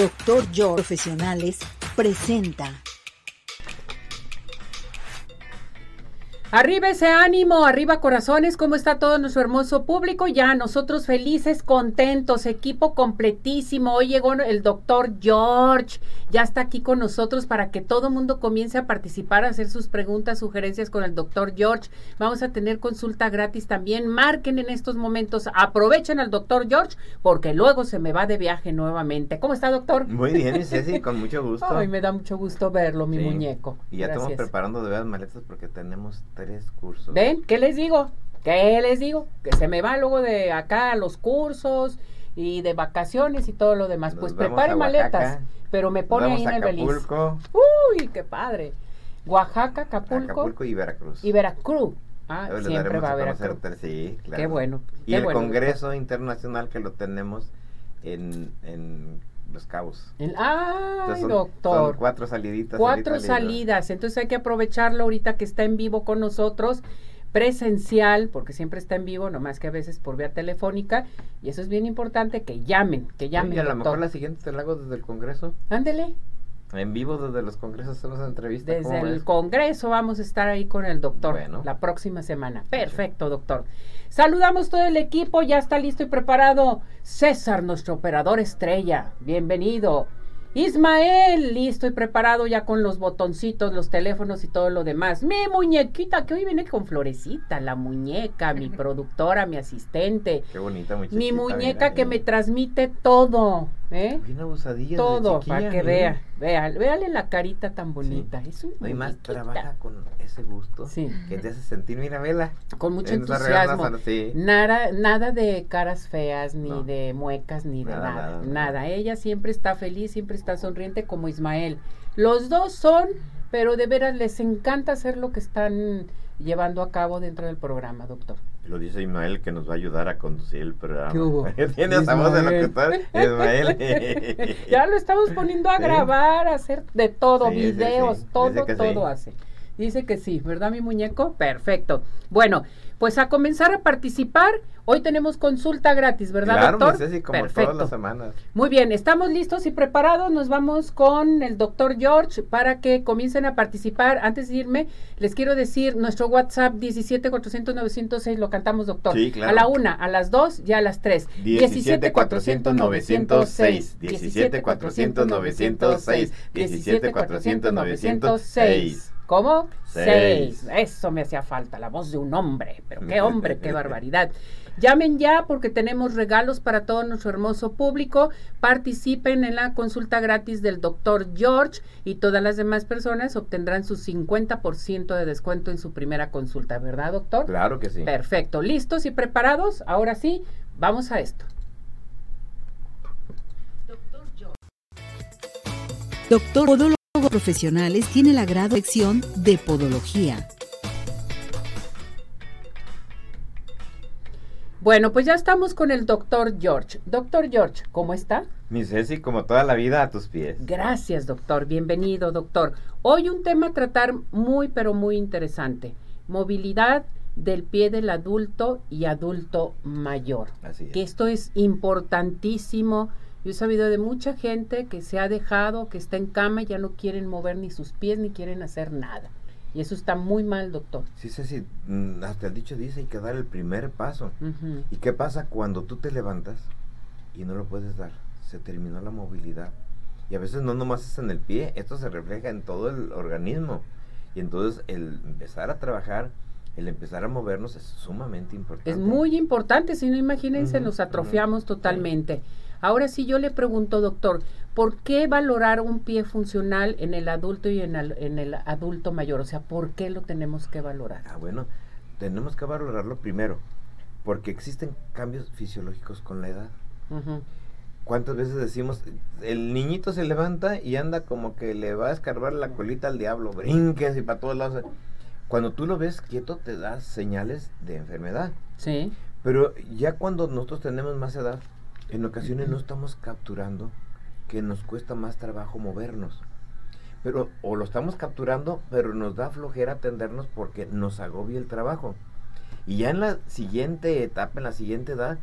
Doctor George Profesionales presenta. Arriba ese ánimo, arriba corazones, ¿cómo está todo nuestro hermoso público? Ya nosotros felices, contentos, equipo completísimo. Hoy llegó el doctor George, ya está aquí con nosotros para que todo mundo comience a participar, a hacer sus preguntas, sugerencias con el doctor George. Vamos a tener consulta gratis también. Marquen en estos momentos, aprovechen al doctor George porque luego se me va de viaje nuevamente. ¿Cómo está, doctor? Muy bien, Ceci, con mucho gusto. Ay, me da mucho gusto verlo, mi muñeco. Y ya estamos preparando de veras maletas porque tenemos tres cursos. ¿Ven? ¿Qué les digo? ¿Qué les digo? Que se me va luego de acá a los cursos y de vacaciones y todo lo demás. pues prepare maletas, pero me pone ahí en el beliz. Uy, qué padre. Oaxaca, Acapulco. Acapulco y Veracruz. Y Veracruz. Ah, siempre va a Veracruz. Sí, claro. Qué bueno. Y el Congreso Internacional que lo tenemos en, en los Cabos. ay, doctor. Son cuatro saliditas. Cuatro salidas. Entonces hay que aprovecharlo ahorita que está en vivo con nosotros, presencial, porque siempre está en vivo, nomás que a veces por vía telefónica. Y eso es bien importante, que llamen, que llamen. Y a lo mejor la siguiente te la hago desde el Congreso. Ándele. En vivo desde los congresos hacemos entrevistas. Desde el congreso vamos a estar ahí con el doctor la próxima semana. Perfecto, doctor. Saludamos todo el equipo, ya está listo y preparado. César, nuestro operador estrella. Bienvenido. Ismael, listo y preparado ya con los botoncitos, los teléfonos y todo lo demás. Mi muñequita, que hoy viene con florecita, la muñeca, mi productora, mi asistente. Qué bonita muñeca. Mi muñeca que me transmite todo. ¿Eh? Bien abusadilla. Todo, para que vea. Vea, véale la carita tan bonita. Es un no hay más trabaja con ese gusto sí. que te hace sentir, mira, vela. Con mucho entusiasmo. Nada, nada de caras feas, ni de muecas, ni de nada, nada. Ella siempre está feliz, siempre está sonriente como Ismael. Los dos son, pero de veras les encanta hacer lo que están llevando a cabo dentro del programa, doctor. Lo dice Ismael que nos va a ayudar a conducir el programa. Tiene esa voz de locutor, Ismael. ya lo estamos poniendo a grabar, a hacer de todo, videos, todo, todo hace. Dice que sí, ¿verdad, mi muñeco? Perfecto. Bueno, pues a comenzar a participar. Hoy tenemos consulta gratis, ¿verdad, claro, doctor? Sí, como Perfecto. todas las semanas. Muy bien, estamos listos y preparados. Nos vamos con el doctor George para que comiencen a participar. Antes de irme, les quiero decir nuestro WhatsApp 17 400 906 lo cantamos, doctor. Sí, claro. A la una, a las dos y a las tres. 17 400 906. 17 400 906. 17 400 906. ¿Cómo? Seis. Eso me hacía falta, la voz de un hombre. Pero qué hombre, qué barbaridad. Llamen ya porque tenemos regalos para todo nuestro hermoso público. Participen en la consulta gratis del doctor George y todas las demás personas obtendrán su 50% de descuento en su primera consulta, ¿verdad, doctor? Claro que sí. Perfecto. ¿Listos y preparados? Ahora sí, vamos a esto. Doctor George. Doctor Profesionales tiene la grado de Podología. Bueno, pues ya estamos con el doctor George. Doctor George, ¿cómo está? Mi Ceci, como toda la vida, a tus pies. Gracias, doctor. Bienvenido, doctor. Hoy un tema a tratar muy, pero muy interesante. Movilidad del pie del adulto y adulto mayor. Así es. Que esto es importantísimo yo he sabido de mucha gente que se ha dejado, que está en cama y ya no quieren mover ni sus pies ni quieren hacer nada. Y eso está muy mal, doctor. Sí, sí, sí. Mm, hasta el dicho dice hay que dar el primer paso. ¿Y qué pasa cuando tú te levantas y no lo puedes dar? Se terminó la movilidad. Y a veces no nomás es en el pie, esto se refleja en todo el organismo. Y entonces el empezar a trabajar, el empezar a movernos es sumamente importante. Es muy importante, si no imagínense, nos atrofiamos totalmente. Ahora sí yo le pregunto, doctor, ¿por qué valorar un pie funcional en el adulto y en el, en el adulto mayor? O sea, ¿por qué lo tenemos que valorar? Ah, bueno, tenemos que valorarlo primero, porque existen cambios fisiológicos con la edad. ¿Cuántas veces decimos, el niñito se levanta y anda como que le va a escarbar la colita al diablo, brinques y para todos lados? Cuando tú lo ves quieto te das señales de enfermedad. Sí. Pero ya cuando nosotros tenemos más edad, en ocasiones no estamos capturando que nos cuesta más trabajo movernos. Pero o lo estamos capturando, pero nos da flojera atendernos porque nos agobia el trabajo. Y ya en la siguiente etapa, en la siguiente edad,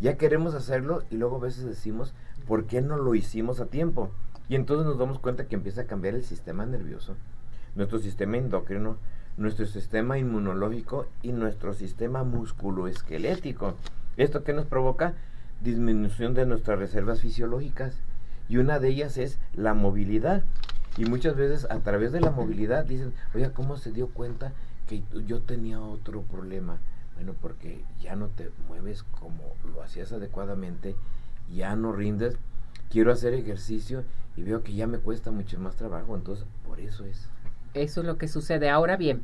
ya queremos hacerlo y luego a veces decimos, ¿Por qué no lo hicimos a tiempo? Y entonces nos damos cuenta que empieza a cambiar el sistema nervioso, nuestro sistema endocrino, nuestro sistema inmunológico y nuestro sistema musculoesquelético. ¿Esto qué nos provoca? Disminución de nuestras reservas fisiológicas. Y una de ellas es la movilidad. Y muchas veces a través de la movilidad dicen, oye, ¿cómo se dio cuenta que yo tenía otro problema? Bueno, porque ya no te mueves como lo hacías adecuadamente, ya no rindes, quiero hacer ejercicio y veo que ya me cuesta mucho más trabajo, entonces por eso es. Eso es lo que sucede. Ahora bien,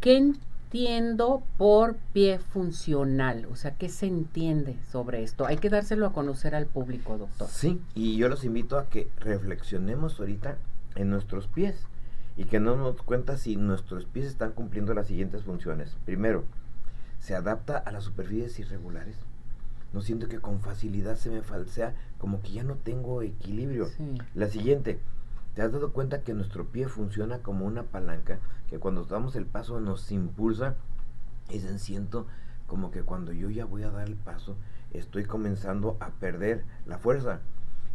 ¿qué entiendo por pie funcional? O sea, ¿qué se entiende sobre esto? Hay que dárselo a conocer al público, doctor. Sí, y yo los invito a que reflexionemos ahorita en nuestros pies y que nos demos cuenta si nuestros pies están cumpliendo las siguientes funciones. Primero, se adapta a las superficies irregulares. No siento que con facilidad se me falsea, como que ya no tengo equilibrio. La siguiente, ¿te has dado cuenta que nuestro pie funciona como una palanca? Que cuando damos el paso nos impulsa y se siento como que cuando yo ya voy a dar el paso, estoy comenzando a perder la fuerza.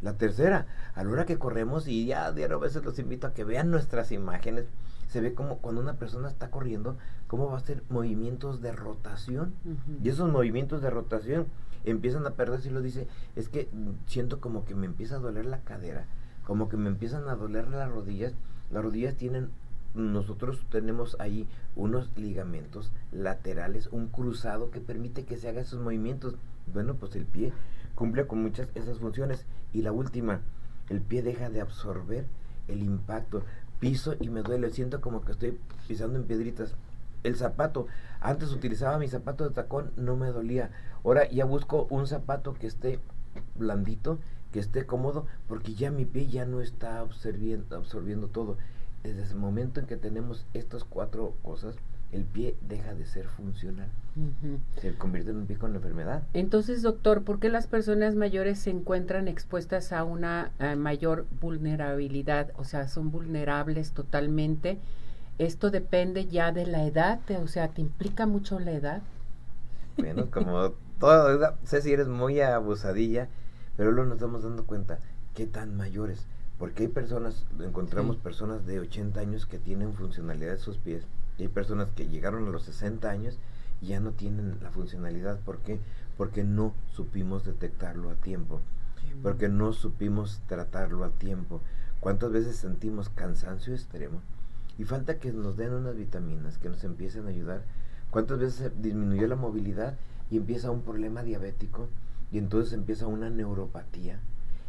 La tercera, a la hora que corremos, y ya a veces los invito a que vean nuestras imágenes, se ve como cuando una persona está corriendo, cómo va a hacer movimientos de rotación. Y esos movimientos de rotación empiezan a perderse y lo dice, es que siento como que me empieza a doler la cadera, como que me empiezan a doler las rodillas. Las rodillas tienen, nosotros tenemos ahí unos ligamentos laterales, un cruzado que permite que se haga esos movimientos. Bueno, pues el pie cumple con muchas esas funciones. Y la última, el pie deja de absorber el impacto piso y me duele, siento como que estoy pisando en piedritas. El zapato, antes utilizaba mi zapato de tacón, no me dolía. Ahora ya busco un zapato que esté blandito, que esté cómodo, porque ya mi pie ya no está absorbiendo, absorbiendo todo. Desde ese momento en que tenemos estas cuatro cosas, el pie deja de ser funcional. Se convierte en un pie con enfermedad. Entonces, doctor, ¿por qué las personas mayores se encuentran expuestas a una mayor vulnerabilidad? O sea, son vulnerables totalmente. Esto depende ya de la edad, o sea, ¿te implica mucho la edad? Bueno, como toda sé si eres muy abusadilla, pero luego nos estamos dando cuenta qué tan mayores. Porque hay personas, encontramos personas de 80 años que tienen funcionalidad de sus pies hay personas que llegaron a los 60 años y ya no tienen la funcionalidad. ¿Por qué? Porque no supimos detectarlo a tiempo. Porque no supimos tratarlo a tiempo. ¿Cuántas veces sentimos cansancio extremo? Y falta que nos den unas vitaminas que nos empiecen a ayudar. ¿Cuántas veces disminuyó la movilidad y empieza un problema diabético? Y entonces empieza una neuropatía.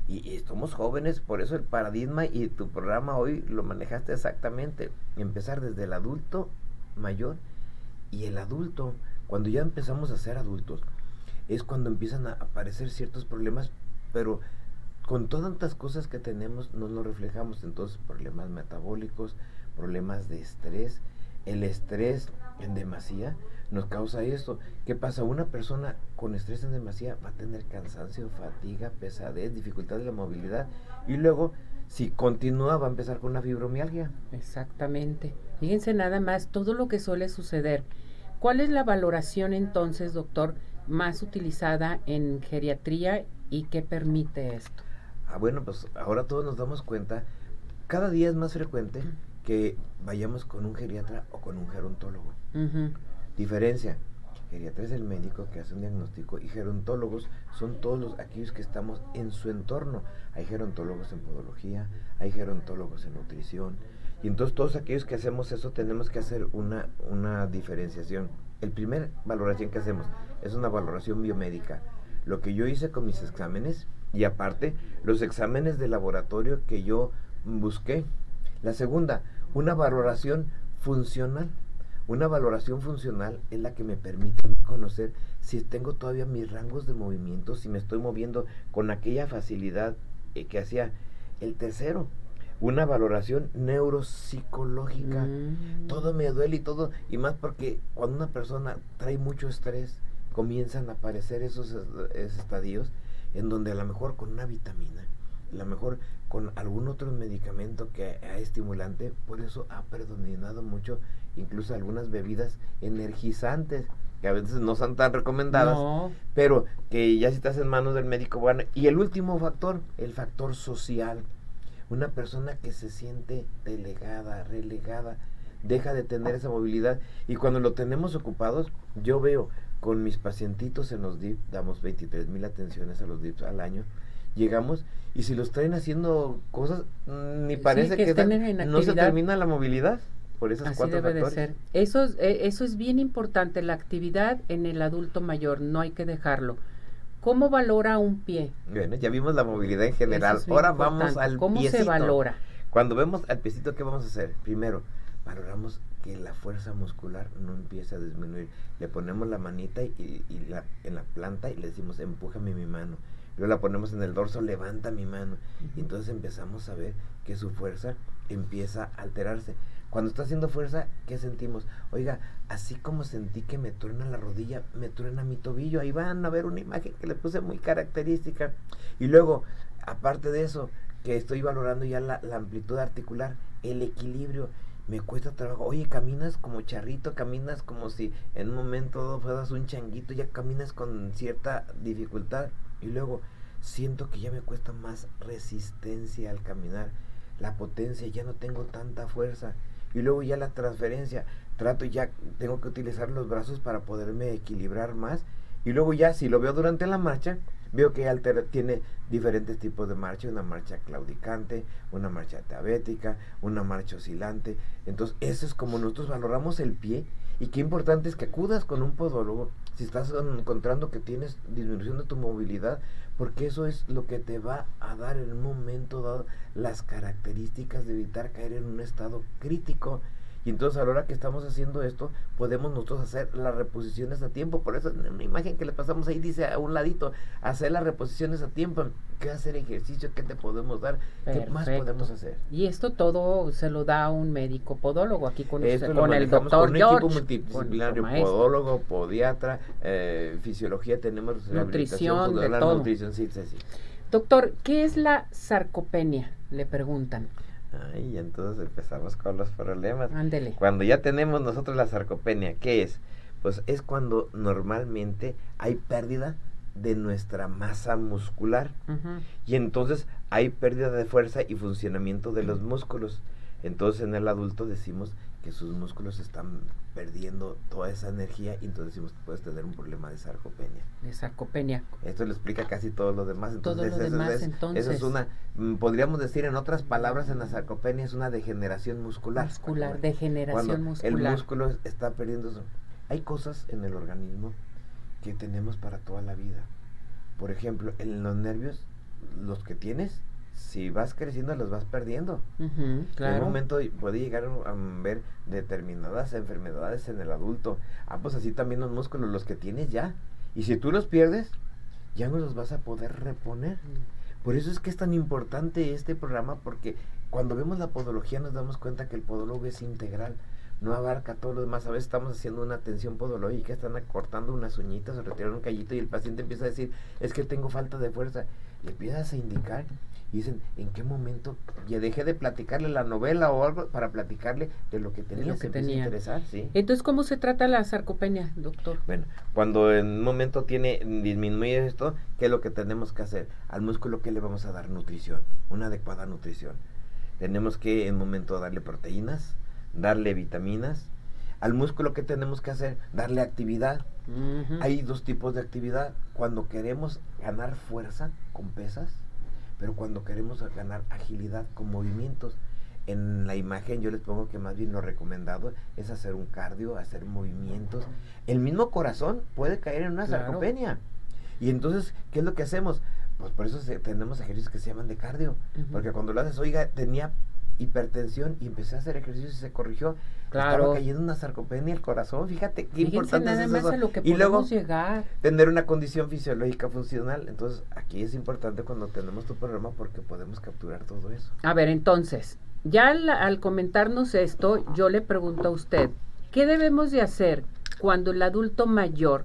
Y, y, somos jóvenes, por eso el paradigma y tu programa hoy lo manejaste exactamente. Empezar desde el adulto mayor y el adulto, cuando ya empezamos a ser adultos, es cuando empiezan a aparecer ciertos problemas, pero con todas tantas cosas que tenemos no lo reflejamos, entonces problemas metabólicos, problemas de estrés, el estrés en demasía nos causa esto. ¿Qué pasa? Una persona con estrés en demasía va a tener cansancio, fatiga, pesadez, dificultad de la movilidad y luego si continúa va a empezar con una fibromialgia. Exactamente. Fíjense nada más todo lo que suele suceder. ¿Cuál es la valoración entonces, doctor, más utilizada en geriatría y qué permite esto? Ah, bueno, pues ahora todos nos damos cuenta, cada día es más frecuente que vayamos con un geriatra o con un gerontólogo. Diferencia, Geriatra es el médico que hace un diagnóstico y gerontólogos son todos los, aquellos que estamos en su entorno. Hay gerontólogos en podología, hay gerontólogos en nutrición. Y entonces todos aquellos que hacemos eso tenemos que hacer una, una diferenciación. El primer valoración que hacemos es una valoración biomédica. Lo que yo hice con mis exámenes y aparte los exámenes de laboratorio que yo busqué. La segunda, una valoración funcional. Una valoración funcional es la que me permite conocer si tengo todavía mis rangos de movimiento, si me estoy moviendo con aquella facilidad eh, que hacía el tercero. Una valoración neuropsicológica. Mm. Todo me duele y todo, y más porque cuando una persona trae mucho estrés, comienzan a aparecer esos, esos estadios en donde a lo mejor con una vitamina, a lo mejor con algún otro medicamento que es estimulante, por eso ha predominado mucho incluso algunas bebidas energizantes. que a veces no son tan recomendadas, pero que ya si estás en manos del médico, bueno, y el último factor, el factor social. Una persona que se siente delegada, relegada, deja de tener esa movilidad y cuando lo tenemos ocupados, yo veo con mis pacientitos en los DIP, damos 23 mil atenciones a los DIPs al año, llegamos y si los traen haciendo cosas, mm, ni parece que, no se termina la movilidad por esas Así debe de ser. Eso, eh, eso es bien importante, la actividad en el adulto mayor, no hay que dejarlo. ¿Cómo valora un pie? Bueno, ya vimos la movilidad en general. Ahora vamos al ¿Cómo se valora? Cuando vemos al piecito, ¿qué vamos a hacer? Primero, valoramos que la fuerza muscular no empiece a disminuir. Le ponemos la manita y, la, en la planta y le decimos, empújame mi mano. Luego la ponemos en el dorso, levanta mi mano. Y entonces empezamos a ver que su fuerza empieza a alterarse. Cuando está haciendo fuerza, ¿qué sentimos? Oiga, así como sentí que me truena la rodilla, me truena mi tobillo. Ahí van a ver una imagen que le puse muy característica. Y luego, aparte de eso, que estoy valorando ya la, la amplitud articular, el equilibrio me cuesta trabajo. Oye, caminas como charrito, caminas como si en un momento fueras un changuito, ya caminas con cierta dificultad. Y luego siento que ya me cuesta más resistencia al caminar. La potencia, ya no tengo tanta fuerza. Y luego ya la transferencia, trato ya, tengo que utilizar los brazos para poderme equilibrar más. Y luego ya, si lo veo durante la marcha, veo que altera, tiene diferentes tipos de marcha, una marcha claudicante, una marcha diabética, una marcha oscilante. Entonces, eso es como nosotros valoramos el pie y qué importante es que acudas con un podólogo si estás encontrando que tienes disminución de tu movilidad, porque eso es lo que te va a dar en un momento dado las características de evitar caer en un estado crítico y entonces a la hora que estamos haciendo esto, podemos nosotros hacer las reposiciones a tiempo. Por eso en una imagen que le pasamos ahí dice a un ladito, hacer las reposiciones a tiempo. ¿Qué hacer ejercicio? ¿Qué te podemos dar? ¿Qué más podemos hacer? Y esto todo se lo da un médico podólogo aquí con, con el doctor con un equipo multidisciplinario, podólogo, podiatra, eh, fisiología, tenemos nutrición, de todo. Nutrición, sí, sí, sí. Doctor, ¿qué es la sarcopenia? Le preguntan. Ay, entonces empezamos con los problemas. Ándele. Cuando ya tenemos nosotros la sarcopenia, ¿qué es? Pues es cuando normalmente hay pérdida de nuestra masa muscular y entonces hay pérdida de fuerza y funcionamiento de los músculos. Entonces en el adulto decimos que sus músculos están perdiendo toda esa energía y entonces decimos que puedes tener un problema de sarcopenia. De sarcopenia. Esto le explica casi todo lo demás. Entonces, todo lo eso, demás, es, entonces. eso es una, mm, podríamos decir en otras palabras, en la sarcopenia es una degeneración muscular. Muscular, degeneración muscular. El músculo está perdiendo. Hay cosas en el organismo que tenemos para toda la vida. Por ejemplo, en los nervios, los que tienes, si vas creciendo los vas perdiendo. En un momento puede llegar a ver determinadas enfermedades en el adulto. Ah, pues así también los músculos, los que tienes ya. Y si tú los pierdes, ya no los vas a poder reponer. Mm. Por eso es que es tan importante este programa, porque cuando vemos la podología nos damos cuenta que el podólogo es integral no abarca todo lo demás. A veces estamos haciendo una atención podológica, están acortando unas uñitas o retirando un callito y el paciente empieza a decir, es que tengo falta de fuerza. Le empiezas a indicar y dicen, ¿en qué momento? Ya dejé de platicarle la novela o algo para platicarle de lo que tenía, que tenía. interesar, ¿sí? Entonces, ¿cómo se trata la sarcopenia, doctor? Bueno, cuando en un momento tiene disminuye esto, ¿qué es lo que tenemos que hacer? Al músculo, ¿qué le vamos a dar? Nutrición, una adecuada nutrición. Tenemos que en un momento darle proteínas, darle vitaminas. Al músculo, ¿qué tenemos que hacer? Darle actividad. Hay dos tipos de actividad. Cuando queremos ganar fuerza con pesas, pero cuando queremos ganar agilidad con movimientos. En la imagen yo les pongo que más bien lo recomendado es hacer un cardio, hacer movimientos. El mismo corazón puede caer en una sarcopenia. Y entonces, ¿qué es lo que hacemos? Pues por eso tenemos ejercicios que se llaman de cardio. Porque cuando lo haces, oiga, tenía hipertensión y empecé a hacer ejercicios y se corrigió. Claro. Estaba cayendo una sarcopenia el corazón. Fíjate qué importante es eso. y luego llegar. tener una condición fisiológica funcional. Entonces, aquí es importante cuando tenemos tu programa porque podemos capturar todo eso. A ver, entonces, ya al, comentarnos esto, yo le pregunto a usted, ¿qué debemos de hacer cuando el adulto mayor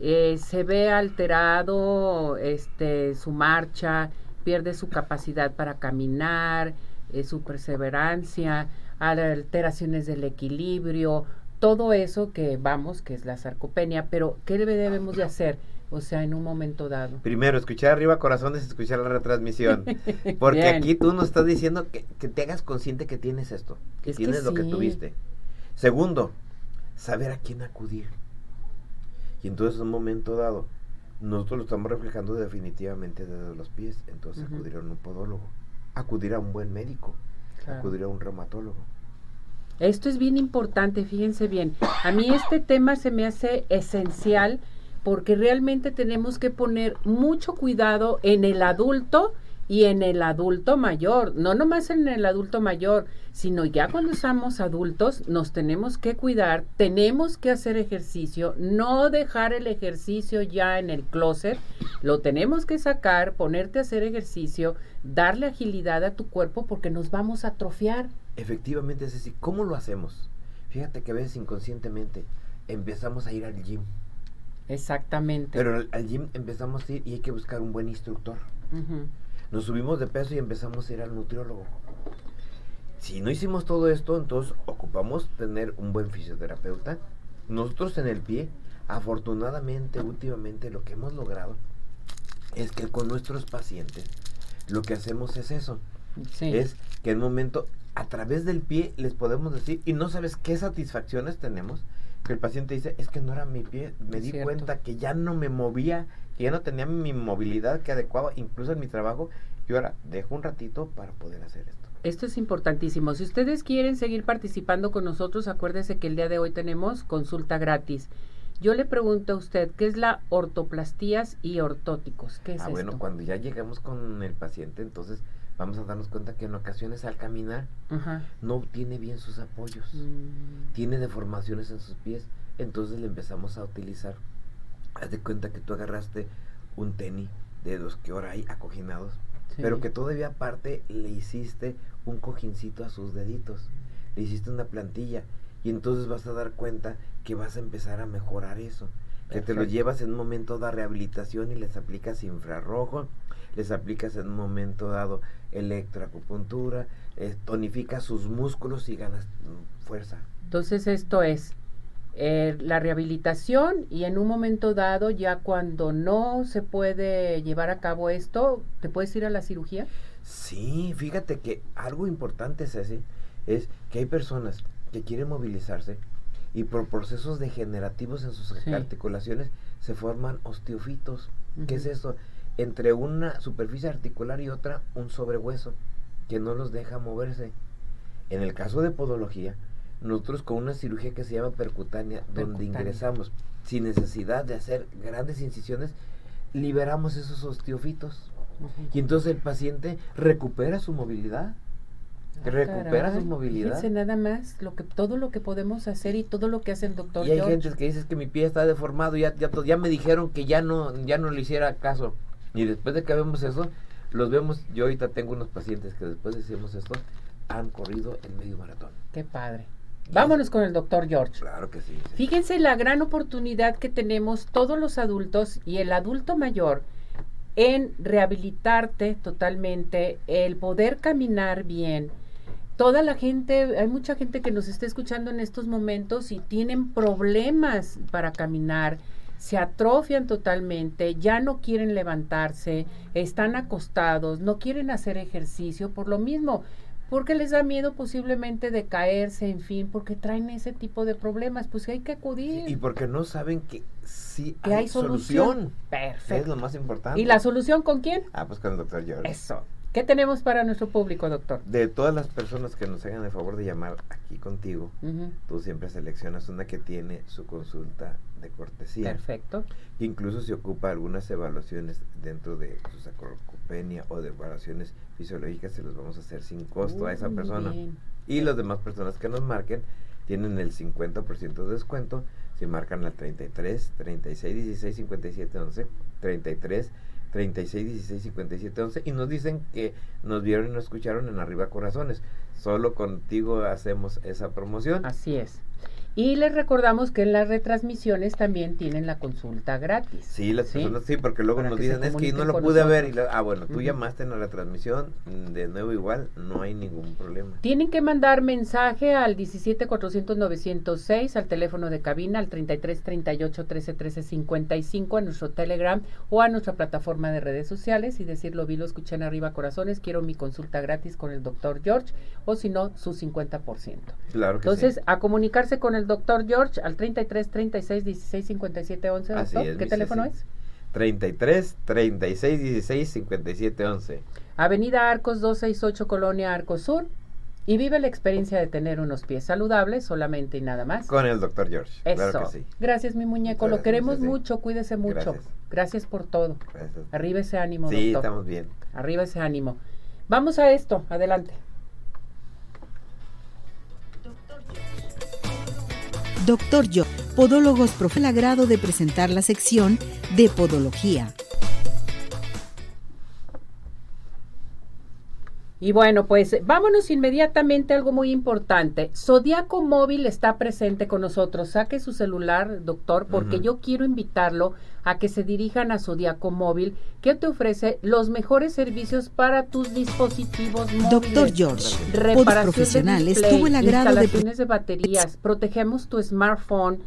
eh, se ve alterado este su marcha, pierde su capacidad para caminar, eh, su perseverancia, alteraciones del equilibrio, todo eso que vamos, que es la sarcopenia, pero ¿qué debemos de hacer? O sea, en un momento dado. Primero, escuchar arriba corazones escuchar la retransmisión. Porque aquí tú nos estás diciendo que, te hagas consciente que tienes esto, que tienes lo que tuviste. Segundo, saber a quién acudir. Y entonces en un momento dado, nosotros lo estamos reflejando definitivamente desde los pies. Entonces acudir a un podólogo, acudir a un buen médico, acudir a un reumatólogo. Esto es bien importante, fíjense bien. A mí este tema se me hace esencial porque realmente tenemos que poner mucho cuidado en el adulto y en el adulto mayor, no nomás en el adulto mayor, sino ya cuando somos adultos nos tenemos que cuidar, tenemos que hacer ejercicio, no dejar el ejercicio ya en el closet, lo tenemos que sacar, ponerte a hacer ejercicio, darle agilidad a tu cuerpo porque nos vamos a atrofiar. Efectivamente, es así. ¿Cómo lo hacemos? Fíjate que a veces inconscientemente empezamos a ir al gym. Exactamente. Pero al, gym empezamos a ir y hay que buscar un buen instructor. Nos subimos de peso y empezamos a ir al nutriólogo. Si no hicimos todo esto, entonces ocupamos tener un buen fisioterapeuta. Nosotros en el pie, afortunadamente, últimamente lo que hemos logrado es que con nuestros pacientes lo que hacemos es eso. Es que en un momento, a través del pie, les podemos decir, y no sabes qué satisfacciones tenemos, que el paciente dice, es que no era mi pie, me di cuenta que ya no me movía, que ya no tenía mi movilidad que adecuaba, incluso en mi trabajo, y ahora dejo un ratito para poder hacer esto. Esto es importantísimo. Si ustedes quieren seguir participando con nosotros, acuérdense que el día de hoy tenemos consulta gratis. Yo le pregunto a usted, ¿qué es la ortoplastías y ortóticos? ¿Qué es ah, bueno, cuando ya llegamos con el paciente, entonces vamos a darnos cuenta que en ocasiones al caminar no tiene bien sus apoyos, mm. tiene deformaciones en sus pies, entonces le empezamos a utilizar. Haz de cuenta que tú agarraste un tenis de los que ahora hay acoginados, pero que todavía aparte le hiciste un cojincito a sus deditos, le hiciste una plantilla y entonces vas a dar cuenta que vas a empezar a mejorar eso, que te lo llevas en un momento de rehabilitación y les aplicas infrarrojo, les aplicas en un momento dado electroacupuntura, eh, tonifica sus músculos y ganas fuerza. Entonces esto es eh, la rehabilitación y en un momento dado, ya cuando no se puede llevar a cabo esto, ¿te puedes ir a la cirugía? Sí, fíjate que algo importante es ese, es que hay personas que quieren movilizarse y por procesos degenerativos en sus articulaciones se forman osteofitos. ¿Qué es eso? entre una superficie articular y otra un sobrehueso que no los deja moverse. En el caso de podología, nosotros con una cirugía que se llama percutánea, donde ingresamos sin necesidad de hacer grandes incisiones, liberamos esos osteofitos. Y entonces el paciente recupera su movilidad. Ah, recupera su movilidad. Fíjense nada más lo que todo lo que podemos hacer y todo lo que hace el doctor. Y hay gente que dice que mi pie está deformado, ya, ya, ya me dijeron que ya no, ya no le hiciera caso. Y después de que vemos eso, los vemos, yo ahorita tengo unos pacientes que después de hicimos esto, han corrido el medio maratón. Qué padre. Vámonos con el doctor George. Claro que sí, Fíjense la gran oportunidad que tenemos todos los adultos y el adulto mayor en rehabilitarte totalmente, el poder caminar bien. Toda la gente, hay mucha gente que nos está escuchando en estos momentos y tienen problemas para caminar se atrofian totalmente, ya no quieren levantarse, están acostados, no quieren hacer ejercicio por lo mismo, porque les da miedo posiblemente de caerse, en fin, porque traen ese tipo de problemas, pues hay que acudir. y porque no saben que sí hay, solución. Perfecto. Es lo más importante. ¿Y la solución con quién? Ah, pues con el doctor George. Eso. ¿Qué tenemos para nuestro público, doctor? De todas las personas que nos hagan el favor de llamar aquí contigo, tú siempre seleccionas una que tiene su consulta de cortesía. Perfecto. Que incluso se ocupa algunas evaluaciones dentro de su sacropenia o de evaluaciones fisiológicas, se los vamos a hacer sin costo a esa persona. Y las demás personas que nos marquen tienen el 50% de descuento si marcan al 33, 36, 16, 57, 11, 33, 36, 16, 57, 11 y nos dicen que nos vieron y nos escucharon en Arriba Corazones. Solo contigo hacemos esa promoción. Así es. Y les recordamos que en las retransmisiones también tienen la consulta gratis. Sí, las personas sí, porque luego nos dicen, es que no lo pude ver. Y ah, bueno, tú llamaste en la retransmisión, mm, de nuevo igual, no hay ningún problema. Tienen que mandar mensaje al 17 400 906, al teléfono de cabina, al 33 38 13 13 55, a nuestro Telegram o a nuestra plataforma de redes sociales y decirlo, vi, lo escuché en arriba corazones, quiero mi consulta gratis con el doctor George o si no, su 50%. Claro que Entonces, a comunicarse con el doctor George al 33 36 16 57 11. Doctor. ¿Qué teléfono es? 33 36 16 57 11. Avenida Arcos 268 Colonia Arcos Sur. Y vive la experiencia de tener unos pies saludables solamente y nada más. Con el doctor George. Eso. Gracias, mi muñeco. Lo queremos mucho. Cuídese mucho. Gracias, por todo. Arriba ese ánimo, sí, estamos bien. Arriba ese ánimo. Vamos a esto. Adelante. Doctor Yo, Podólogos Profe, el agrado de presentar la sección de Podología. Y bueno, pues vámonos inmediatamente a algo muy importante. Zodiaco Móvil está presente con nosotros. Saque su celular, doctor, porque yo quiero invitarlo a que se dirijan a Zodiaco Móvil, que te ofrece los mejores servicios para tus dispositivos móviles. Doctor George, reparación profesionales, de display, instalaciones de... de baterías, protegemos tu smartphone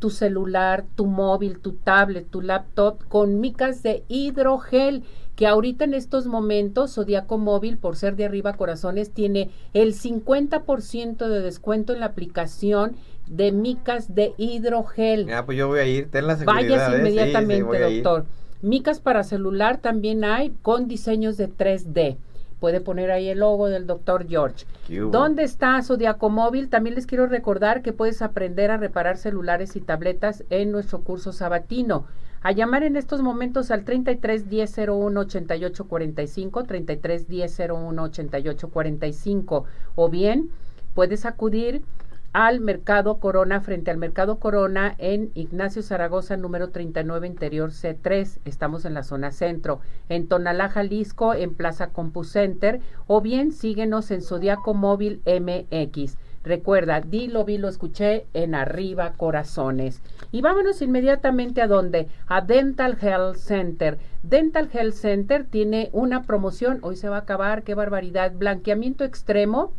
tu celular, tu móvil, tu tablet, tu laptop con micas de hidrogel que ahorita en estos momentos Zodiaco Móvil, por ser de arriba corazones, tiene el 50% de descuento en la aplicación de micas de hidrogel. Ah, pues yo voy a ir, ten la seguridad. Vayas ¿eh? inmediatamente, doctor. Micas para celular también hay con diseños de 3D. Puede poner ahí el logo del doctor George. ¿Dónde está Zodiaco Móvil? También les quiero recordar que puedes aprender a reparar celulares y tabletas en nuestro curso sabatino a llamar en estos momentos al 33 10 01 88 45, 33 10 01 88 45, o bien puedes acudir al Mercado Corona, frente al Mercado Corona en Ignacio Zaragoza, número 39, interior C3. Estamos en la zona centro. En Tonalá, Jalisco, en Plaza Center o bien síguenos en Zodiaco Móvil MX. Recuerda, dilo, vi, lo escuché en Arriba Corazones. Y vámonos inmediatamente a donde? A Dental Health Center. Dental Health Center tiene una promoción, hoy se va a acabar, qué barbaridad, blanqueamiento extremo,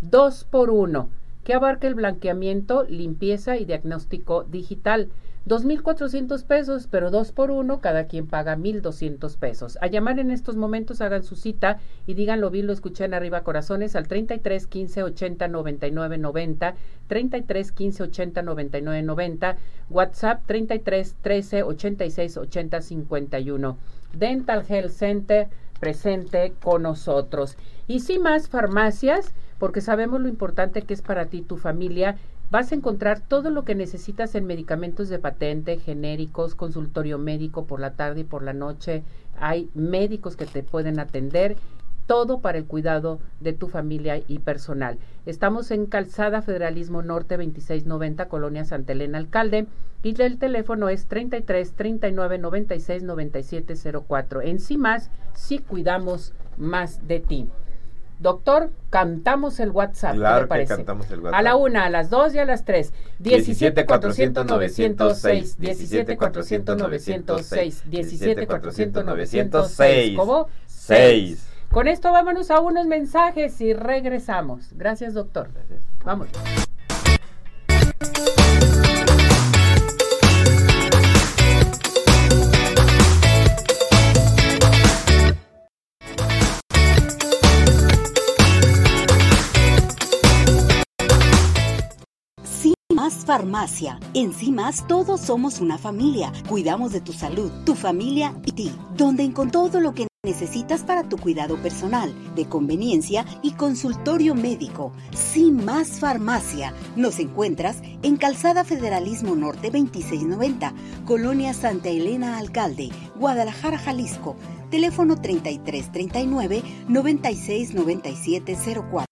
dos por uno, que abarca el blanqueamiento, limpieza y diagnóstico digital. 2.400 pesos, pero dos por uno, cada quien paga 1.200 pesos. A llamar en estos momentos, hagan su cita y díganlo bien, lo escuché arriba corazones al 33 15 80 99 90, 33 15 80 99 90, WhatsApp 33 13 86 80 51. Dental Health Center presente con nosotros. Y sin más farmacias, porque sabemos lo importante que es para ti tu familia vas a encontrar todo lo que necesitas en medicamentos de patente, genéricos, consultorio médico por la tarde y por la noche. Hay médicos que te pueden atender todo para el cuidado de tu familia y personal. Estamos en Calzada Federalismo Norte 2690, Colonia Santa Elena Alcalde, y el teléfono es 33 39 96 97 04. En sí más, sí cuidamos más de ti. Doctor, cantamos el WhatsApp. Claro que cantamos el WhatsApp. A la una, a las dos y a las tres. 17 400 906. 17 400 906. 17 400 906. ¿Cómo? 6. Con esto vámonos a unos mensajes y regresamos. Gracias, doctor. Gracias. Vamos. Farmacia. En CIMAS todos somos una familia. Cuidamos de tu salud, tu familia y ti. Donde encontró todo lo que necesitas para tu cuidado personal, de conveniencia y consultorio médico. Sin más farmacia. Nos encuentras en Calzada Federalismo Norte 2690, Colonia Santa Elena Alcalde, Guadalajara, Jalisco. Teléfono 3339 969704.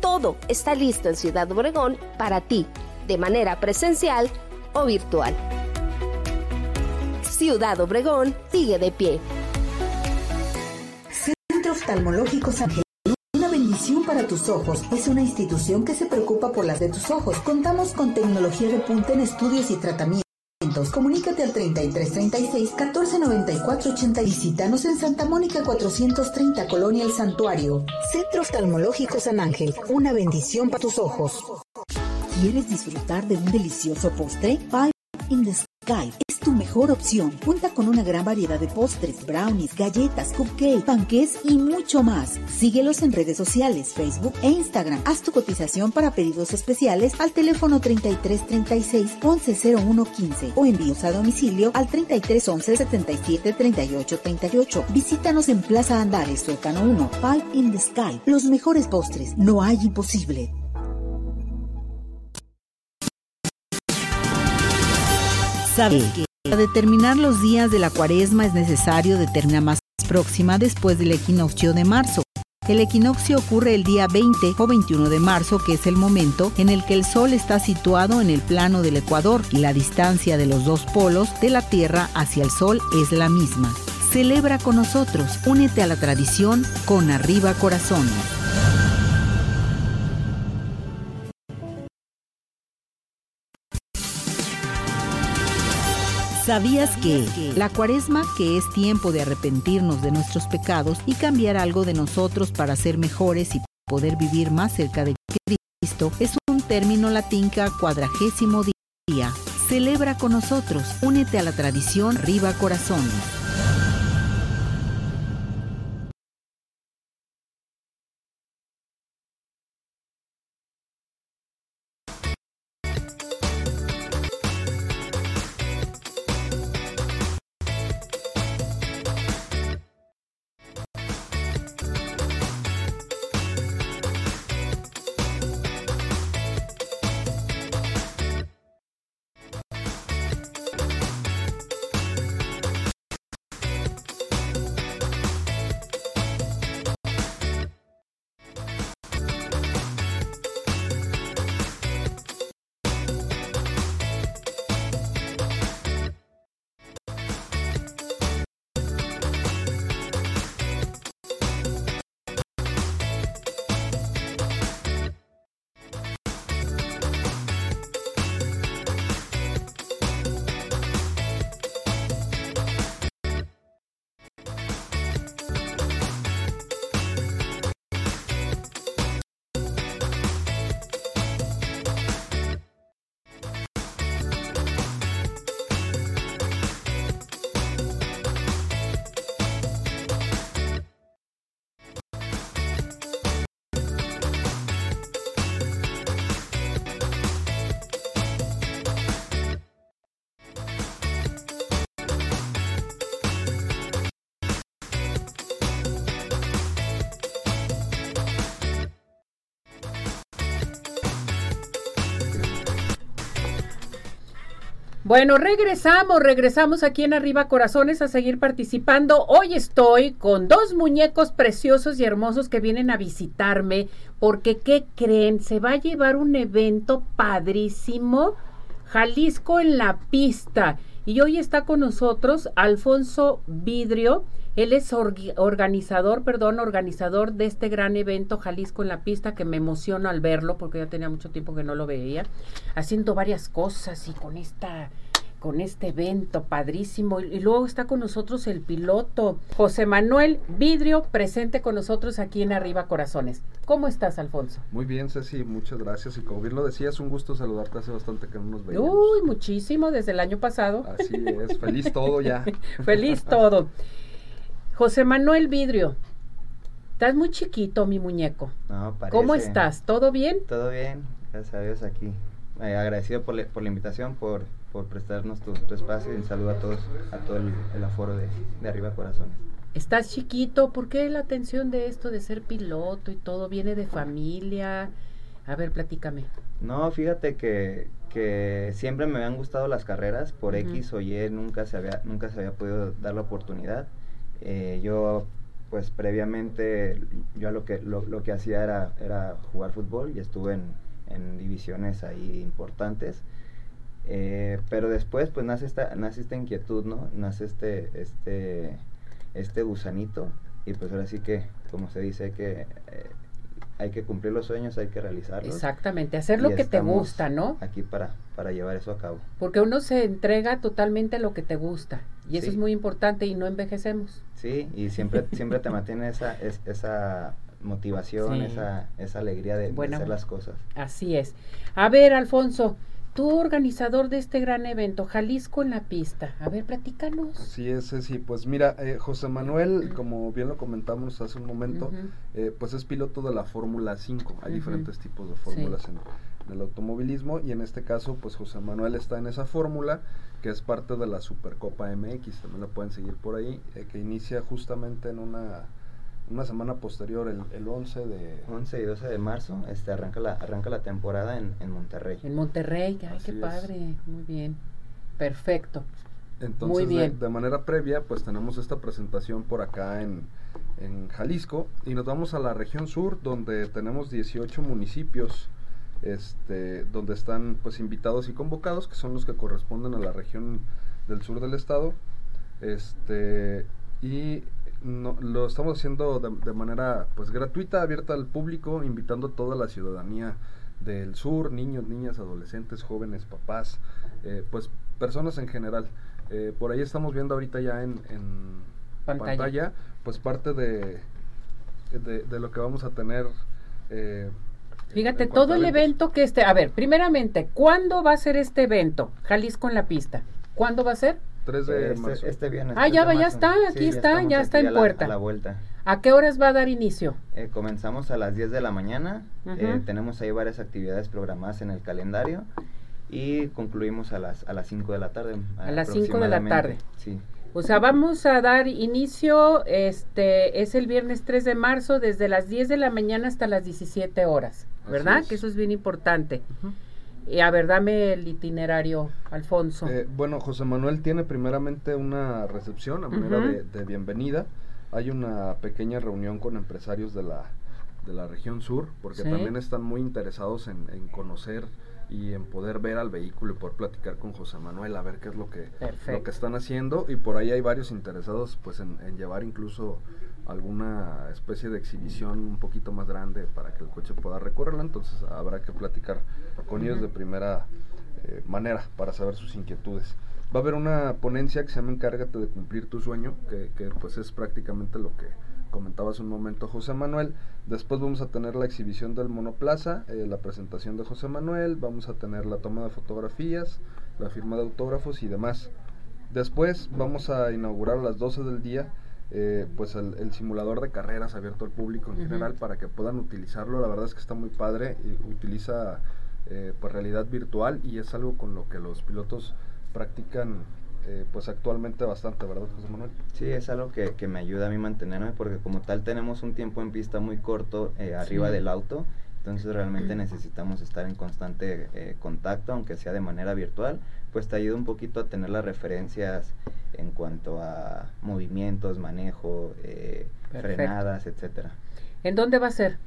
todo está listo en Ciudad Obregón para ti, de manera presencial o virtual. Ciudad Obregón sigue de pie. Centro Oftalmológico San Una bendición para tus ojos. Es una institución que se preocupa por las de tus ojos. Contamos con tecnología de punta en estudios y tratamientos. Comunícate al 3336 1494 80. Visítanos en Santa Mónica 430 Colonia El Santuario. Centro Oftalmológico San Ángel. Una bendición para tus ojos. ¿Quieres disfrutar de un delicioso postre? Five in the Sky es tu mejor opción. Cuenta con una gran variedad de postres, brownies, galletas, cupcakes, panqués y mucho más. Síguelos en redes sociales, Facebook e Instagram. Haz tu cotización para pedidos especiales al teléfono 3336 110115 o envíos a domicilio al 3311 77 38 38. Visítanos en Plaza Andares, Sótano 1, Five in the Sky. Los mejores postres, no hay imposible. ¿Sabes que para determinar los días de la cuaresma es necesario determinar más próxima después del equinoccio de marzo? El equinoccio ocurre el día 20 o 21 de marzo, que es el momento en el que el Sol está situado en el plano del Ecuador y la distancia de los dos polos de la Tierra hacia el Sol es la misma. Celebra con nosotros, únete a la tradición con arriba corazones. ¿Sabías que la cuaresma, que es tiempo de arrepentirnos de nuestros pecados y cambiar algo de nosotros para ser mejores y poder vivir más cerca de Cristo, es un término latín que cuadragésimo día? Celebra con nosotros, únete a la tradición Riva Corazones. Bueno, regresamos, regresamos aquí en Arriba Corazones a seguir participando. Hoy estoy con dos muñecos preciosos y hermosos que vienen a visitarme porque, ¿qué creen? Se va a llevar un evento padrísimo, Jalisco en la pista. Y hoy está con nosotros Alfonso Vidrio. Él es organizador, perdón, organizador de este gran evento Jalisco en la pista, que me emociono al verlo porque ya tenía mucho tiempo que no lo veía, haciendo varias cosas y con esta con este evento padrísimo. Y, luego está con nosotros el piloto José Manuel Vidrio, presente con nosotros aquí en Arriba Corazones. ¿Cómo estás, Alfonso? Muy bien, Ceci, muchas gracias. Y como bien lo decías, un gusto saludarte. Hace bastante que no nos veíamos. Uy, muchísimo, desde el año pasado. Así es, feliz todo ya. feliz todo. José Manuel Vidrio, estás muy chiquito, mi muñeco. No, parece. ¿Cómo estás? ¿Todo bien? Todo bien, gracias a Dios aquí. Eh, agradecido por, por la invitación, por por prestarnos tu, espacio y un saludo a todos, a todo el, aforo de, Arriba Corazones. Estás chiquito, ¿por qué la atención de esto de ser piloto y todo viene de familia? A ver, platícame. No, fíjate que, que siempre me habían gustado las carreras, por X o Y nunca se había, nunca se había podido dar la oportunidad. Eh, yo pues previamente yo lo que lo, que hacía era, era jugar fútbol y estuve en, en divisiones ahí importantes eh, pero después pues nace esta, nace esta inquietud, ¿no? Nace este, este, este gusanito y pues ahora sí que, como se dice, que eh, hay que cumplir los sueños, hay que realizarlos. Exactamente, hacer lo que te gusta, ¿no? Aquí para, para llevar eso a cabo. Porque uno se entrega totalmente a lo que te gusta y eso es muy importante y no envejecemos. Sí, y siempre, siempre te mantiene esa, esa motivación, esa, esa alegría de, de hacer las cosas. Así es. A ver, Alfonso, tú organizador de este gran evento, Jalisco en la pista. A ver, platícanos. Sí, es, sí, pues mira, eh, José Manuel, como bien lo comentamos hace un momento, eh, pues es piloto de la Fórmula 5. Hay diferentes tipos de fórmulas en, el automovilismo y en este caso, pues José Manuel está en esa fórmula que es parte de la Supercopa MX. También la pueden seguir por ahí, eh, que inicia justamente en una una semana posterior, el, el 11 de... 11 y 12 de marzo, este, arranca, la, arranca la temporada en, en Monterrey. En Monterrey, ay, qué padre, muy bien, perfecto. Entonces, muy bien. De, manera previa, pues tenemos esta presentación por acá en, en Jalisco y nos vamos a la región sur, donde tenemos 18 municipios, este, donde están pues invitados y convocados, que son los que corresponden a la región del sur del estado. Este, y no, lo estamos haciendo de, manera pues gratuita, abierta al público, invitando a toda la ciudadanía del sur, niños, niñas, adolescentes, jóvenes, papás, eh, pues personas en general. Eh, por ahí estamos viendo ahorita ya en, pantalla. pues parte de, de, lo que vamos a tener. Eh, Fíjate, todo el evento que este, a ver, primeramente, ¿cuándo va a ser este evento? Jalisco en la pista. ¿Cuándo va a ser? 3 de este, marzo. Este viernes. Ah, ya, va, ya está, aquí está, ya, está en puerta. A la vuelta. ¿A qué horas va a dar inicio? Eh, comenzamos a las 10 de la mañana. Eh, tenemos ahí varias actividades programadas en el calendario. Y concluimos a las, a las 5 de la tarde. A las 5 de la tarde. Sí. O sea, vamos a dar inicio, este, es el viernes 3 de marzo, desde las 10 de la mañana hasta las 17 horas, ¿verdad? Que eso es bien importante. Y a ver, dame el itinerario, Alfonso. Eh, bueno, José Manuel tiene primeramente una recepción a manera de, bienvenida. Hay una pequeña reunión con empresarios de la, de la región sur, porque también están muy interesados en, conocer y en poder ver al vehículo y poder platicar con José Manuel a ver qué es lo que, lo que están haciendo. Y por ahí hay varios interesados pues en, en llevar incluso alguna especie de exhibición un poquito más grande para que el coche pueda recorrerla, entonces habrá que platicar con ellos de primera eh, manera para saber sus inquietudes. Va a haber una ponencia que se llama Encárgate de cumplir tu sueño, que, que pues es prácticamente lo que comentaba hace un momento José Manuel. Después vamos a tener la exhibición del monoplaza, eh, la presentación de José Manuel, vamos a tener la toma de fotografías, la firma de autógrafos y demás. Después vamos a inaugurar a las 12 del día eh, pues el, simulador de carreras abierto al público en general para que puedan utilizarlo. La verdad es que está muy padre y utiliza eh, pues realidad virtual y es algo con lo que los pilotos practican eh, pues actualmente bastante, ¿verdad, José Manuel? Sí, es algo que, que, me ayuda a mí mantenerme porque como tal tenemos un tiempo en pista muy corto arriba del auto, entonces realmente necesitamos estar en constante contacto, aunque sea de manera virtual, pues te ayuda un poquito a tener las referencias en cuanto a movimientos, manejo, eh, frenadas, etcétera. ¿En dónde va a ser?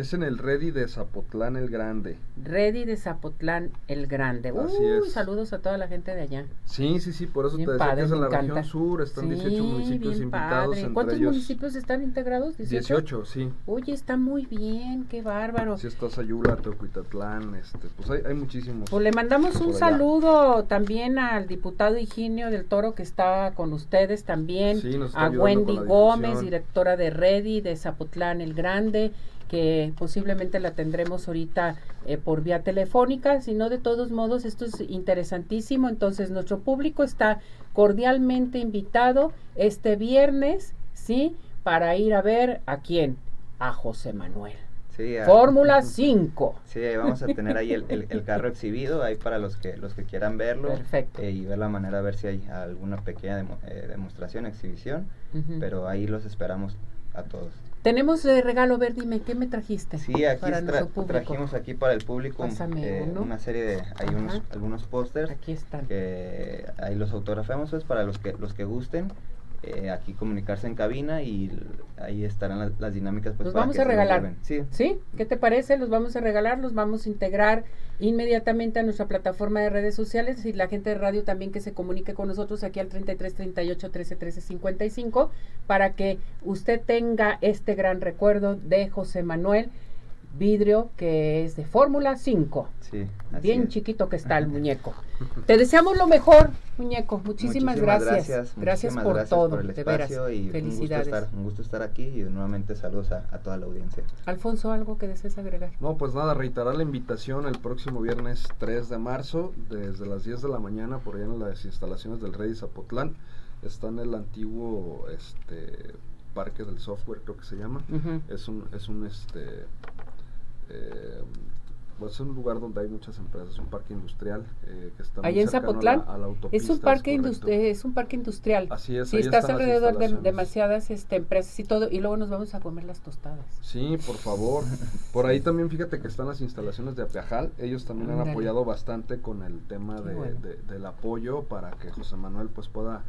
Es en el Ready de Zapotlán el Grande. Ready de Zapotlán el Grande. Así Uy, es. saludos a toda la gente de allá. Sí, sí, sí, por eso Bien te decía padre, que es en la encanta. región sur, están 18 Sí, municipios bien invitados, entre ¿Cuántos ellos municipios están integrados? 18, sí. Oye, está muy bien, qué bárbaro. Sí está Sayula, Teocuitatlán, este, pues hay, hay muchísimos. Pues le mandamos un saludo también al diputado Higinio del Toro que está con ustedes también, Sí, nos está a Wendy Gómez, directora de Ready de Zapotlán el Grande, que posiblemente la tendremos ahorita eh, por vía telefónica, si no de todos modos esto es interesantísimo, entonces nuestro público está cordialmente invitado este viernes, ¿sí? Para ir a ver a quién, a José Manuel. Sí, Fórmula 5. Sí, vamos a tener ahí el, el- el carro exhibido, ahí para los que los que quieran verlo. Perfecto. eh, y ver la manera, a ver si hay alguna pequeña demo- eh, demostración, exhibición. Pero ahí los esperamos a todos. Tenemos eh, regalo, a ver, dime, ¿qué me trajiste? Sí, aquí para tra- trajimos aquí para el público eh, una serie de, hay unos, algunos pósters Aquí están. que ahí los autografamos pues para los que los que gusten. eh, aquí comunicarse en cabina y ahí estarán las, las dinámicas pues Los vamos a regalar. Sí, ¿Sí? ¿Qué te parece? Los vamos a regalar, los vamos a integrar inmediatamente a nuestra plataforma de redes sociales y la gente de radio también que se comunique con nosotros aquí al 33 38 13 13 55 para que usted tenga este gran recuerdo de José Manuel Vidrio que es de Fórmula 5. sí. así Bien es. chiquito que está el muñeco. Te deseamos lo mejor, muñeco. Muchísimas, Muchísimas gracias. Gracias, Gracias, muchísimas por gracias todo, por el de veras. espacio y Felicidades. Un gusto, estar, un gusto estar aquí y nuevamente saludos a, a toda la audiencia. Alfonso, ¿algo que desees agregar? No, pues nada, reiterar la invitación el próximo viernes 3 de marzo, desde las 10 de la mañana, por allá en las instalaciones del Rey Zapotlán. Está en el antiguo este, Parque del Software, creo que se llama. Es un, es un este eh, pues es un lugar donde hay muchas empresas, un parque industrial eh, que está muy Allá en a la- Zapotlán a la autopista, es un parque correcto. industri- es un parque industrial. Así es, ahí estás alrededor de demasiadas este, empresas y todo, y luego nos vamos a comer las tostadas. Sí, por favor. Por ahí también fíjate que están las instalaciones de Apiajal. Ellos también han apoyado bastante con el tema de, bueno. de- del apoyo para que José Manuel pues pueda,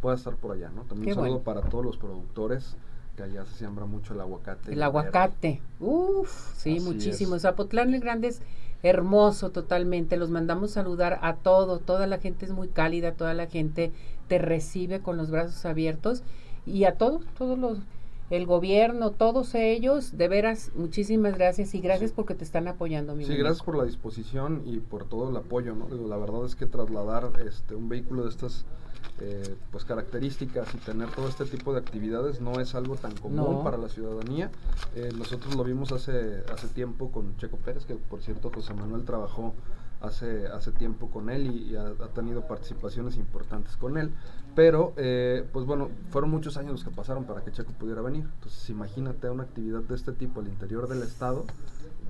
pueda estar por allá, ¿no? También Qué un saludo bueno. para todos los productores que allá se siembra mucho el aguacate. El aguacate. Uf, sí, Así muchísimo. es. Zapotlán el Grande es hermoso totalmente. Los mandamos saludar a todo. Toda la gente es muy cálida, toda la gente te recibe con los brazos abiertos y a todos, todos los el gobierno, todos ellos, de veras, muchísimas gracias y gracias porque te están apoyando, mi Sí, muñeco. gracias por la disposición y por todo el apoyo, ¿no? Digo, la verdad es que trasladar este un vehículo de estas eh, pues características y tener todo este tipo de actividades no es algo tan común No. para la ciudadanía. Eh, nosotros lo vimos hace hace tiempo con Checo Pérez, que por cierto José Manuel trabajó hace hace tiempo con él y, y ha, ha tenido participaciones importantes con él. Pero, eh, pues bueno, fueron muchos años los que pasaron para que Checo pudiera venir. Entonces, imagínate una actividad de este tipo al interior del estado,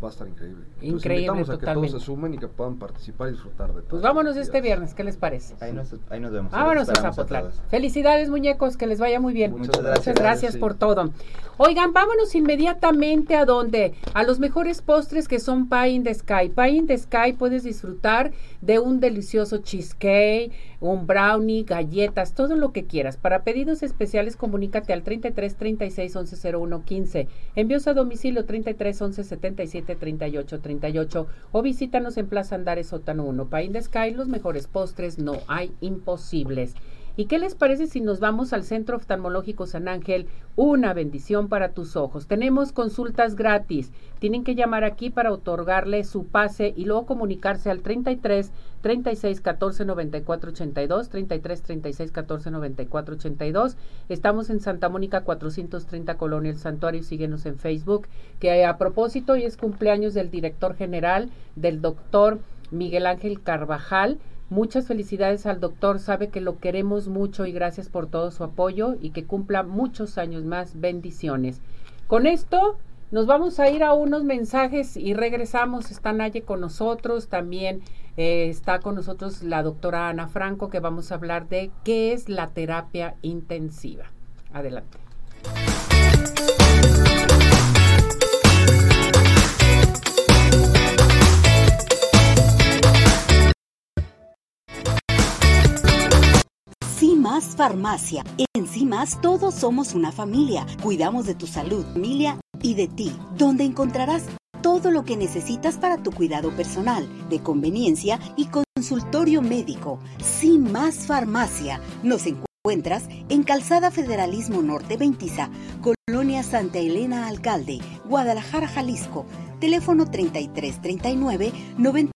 va a estar increíble. Entonces, Increíble, invitamos a que todos se sumen y que puedan participar y disfrutar de todo. Pues vámonos este viernes, ¿qué les parece? Ahí nos, ahí nos vemos. Vámonos a Zapotlán. Felicidades, muñecos, que les vaya muy bien. Muchas gracias. Muchas gracias Sí. por todo. Oigan, vámonos inmediatamente a donde? A los mejores postres que son Pie in the Sky. Pie in the Sky puedes disfrutar de un delicioso cheesecake, un brownie, galletas, todo lo que quieras. Para pedidos especiales, comunícate al 33 36 11 01 15. Envíos a domicilio 33 11 77 38 38 o visítanos en Plaza Andares Sótano 1. Pie in the Sky, los mejores postres, no hay imposibles. ¿Y qué les parece si nos vamos al Centro Oftalmológico San Ángel? Una bendición para tus ojos. Tenemos consultas gratis. Tienen que llamar aquí para otorgarle su pase y luego comunicarse al 33 36 14 94 82, 33 36 14 94 82. Estamos en Santa Mónica 430 Colonia El Santuario. Síguenos en Facebook. Que a propósito, hoy es cumpleaños del director general, del doctor Miguel Ángel Carvajal. Muchas felicidades al doctor, sabe que lo queremos mucho y gracias por todo su apoyo y que cumpla muchos años más. Bendiciones. Con esto nos vamos a ir a unos mensajes y regresamos. Está Naye con nosotros, también eh, está con nosotros la doctora Ana Franco que vamos a hablar de qué es la terapia intensiva. Adelante. Más Farmacia. En Más todos somos una familia. Cuidamos de tu salud, familia y de ti, donde encontrarás todo lo que necesitas para tu cuidado personal, de conveniencia y consultorio médico. Sin Más Farmacia. Nos encuentras en Calzada Federalismo Norte 20, Colonia Santa Elena Alcalde, Guadalajara, Jalisco. Teléfono 3339 90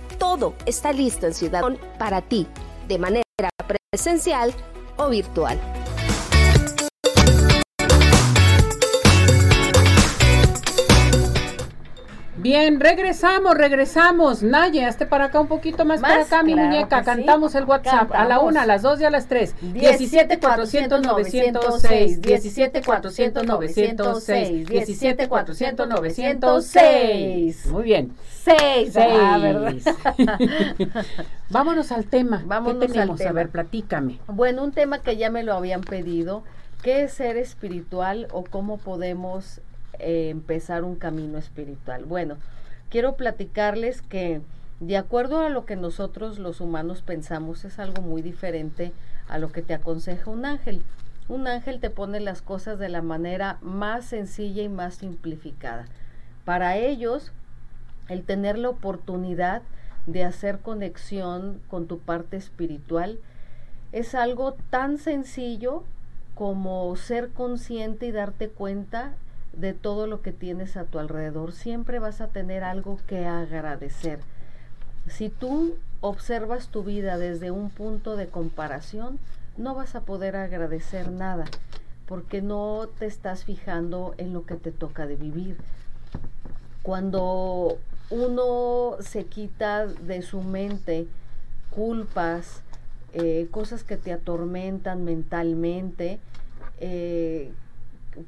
todo está listo en Ciudad para ti, de manera presencial o virtual. Bien, regresamos, regresamos. Naye, hazte para acá un poquito más, para acá, mi muñeca. Cantamos el WhatsApp a la una, a las dos y a las tres. 17 400 906, 17 400 906, 17 400 906. Muy bien. 6, ah. Vámonos al tema. Vámonos ¿Qué tenemos? al tema. A ver, platícame. Bueno, un tema que ya me lo habían pedido. ¿Qué es ser espiritual o cómo podemos eh, empezar un camino espiritual? Bueno, quiero platicarles que de acuerdo a lo que nosotros los humanos pensamos es algo muy diferente a lo que te aconseja un ángel. Un ángel te pone las cosas de la manera más sencilla y más simplificada. Para ellos, el tener la oportunidad de hacer conexión con tu parte espiritual es algo tan sencillo como ser consciente y darte cuenta de todo lo que tienes a tu alrededor. Siempre vas a tener algo que agradecer. Si tú observas tu vida desde un punto de comparación, no vas a poder agradecer nada, porque no te estás fijando en lo que te toca de vivir. Cuando uno se quita de su mente culpas, eh, cosas que te atormentan mentalmente, eh,